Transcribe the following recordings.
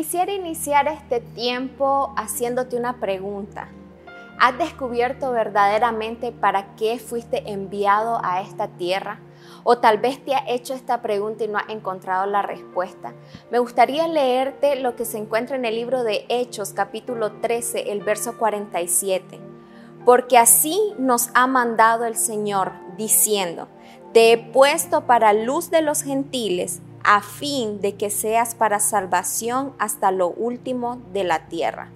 quisiera iniciar este tiempo haciéndote una pregunta. ¿Has descubierto verdaderamente para qué fuiste enviado a esta tierra? O tal vez te ha hecho esta pregunta y no has encontrado la respuesta. Me gustaría leerte lo que se encuentra en el libro de Hechos, capítulo 13, el verso 47. Porque así nos ha mandado el Señor, diciendo, te he puesto para luz de los gentiles, a fin de que seas para salvación hasta lo último de la tierra.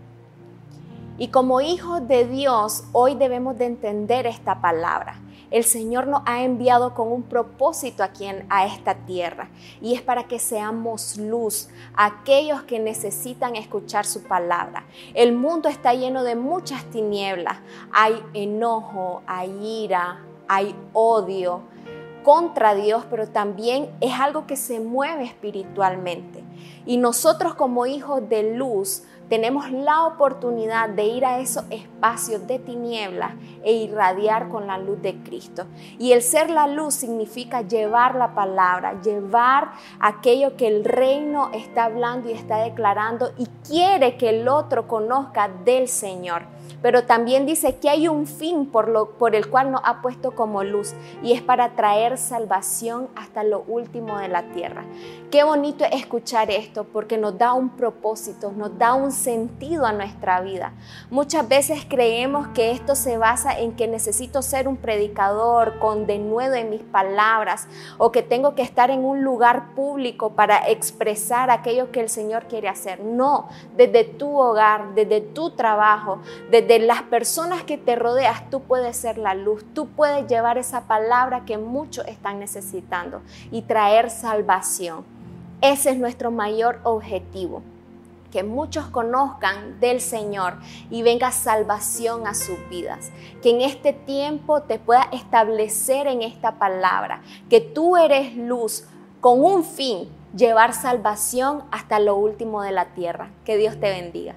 Y como hijos de Dios, hoy debemos de entender esta palabra. El Señor nos ha enviado con un propósito aquí a esta tierra y es para que seamos luz a aquellos que necesitan escuchar su palabra. El mundo está lleno de muchas tinieblas. Hay enojo, hay ira, hay odio contra Dios, pero también es algo que se mueve espiritualmente. Y nosotros como hijos de luz, tenemos la oportunidad de ir a esos espacios de tinieblas e irradiar con la luz de Cristo. Y el ser la luz significa llevar la palabra, llevar aquello que el reino está hablando y está declarando y quiere que el otro conozca del Señor pero también dice que hay un fin por, lo, por el cual nos ha puesto como luz y es para traer salvación hasta lo último de la tierra. Qué bonito es escuchar esto porque nos da un propósito, nos da un sentido a nuestra vida. Muchas veces creemos que esto se basa en que necesito ser un predicador con denuedo en mis palabras o que tengo que estar en un lugar público para expresar aquello que el Señor quiere hacer. No, desde tu hogar, desde tu trabajo, desde las personas que te rodeas, tú puedes ser la luz, tú puedes llevar esa palabra que muchos están necesitando y traer salvación. Ese es nuestro mayor objetivo que muchos conozcan del Señor y venga salvación a sus vidas. Que en este tiempo te pueda establecer en esta palabra, que tú eres luz con un fin, llevar salvación hasta lo último de la tierra. Que Dios te bendiga.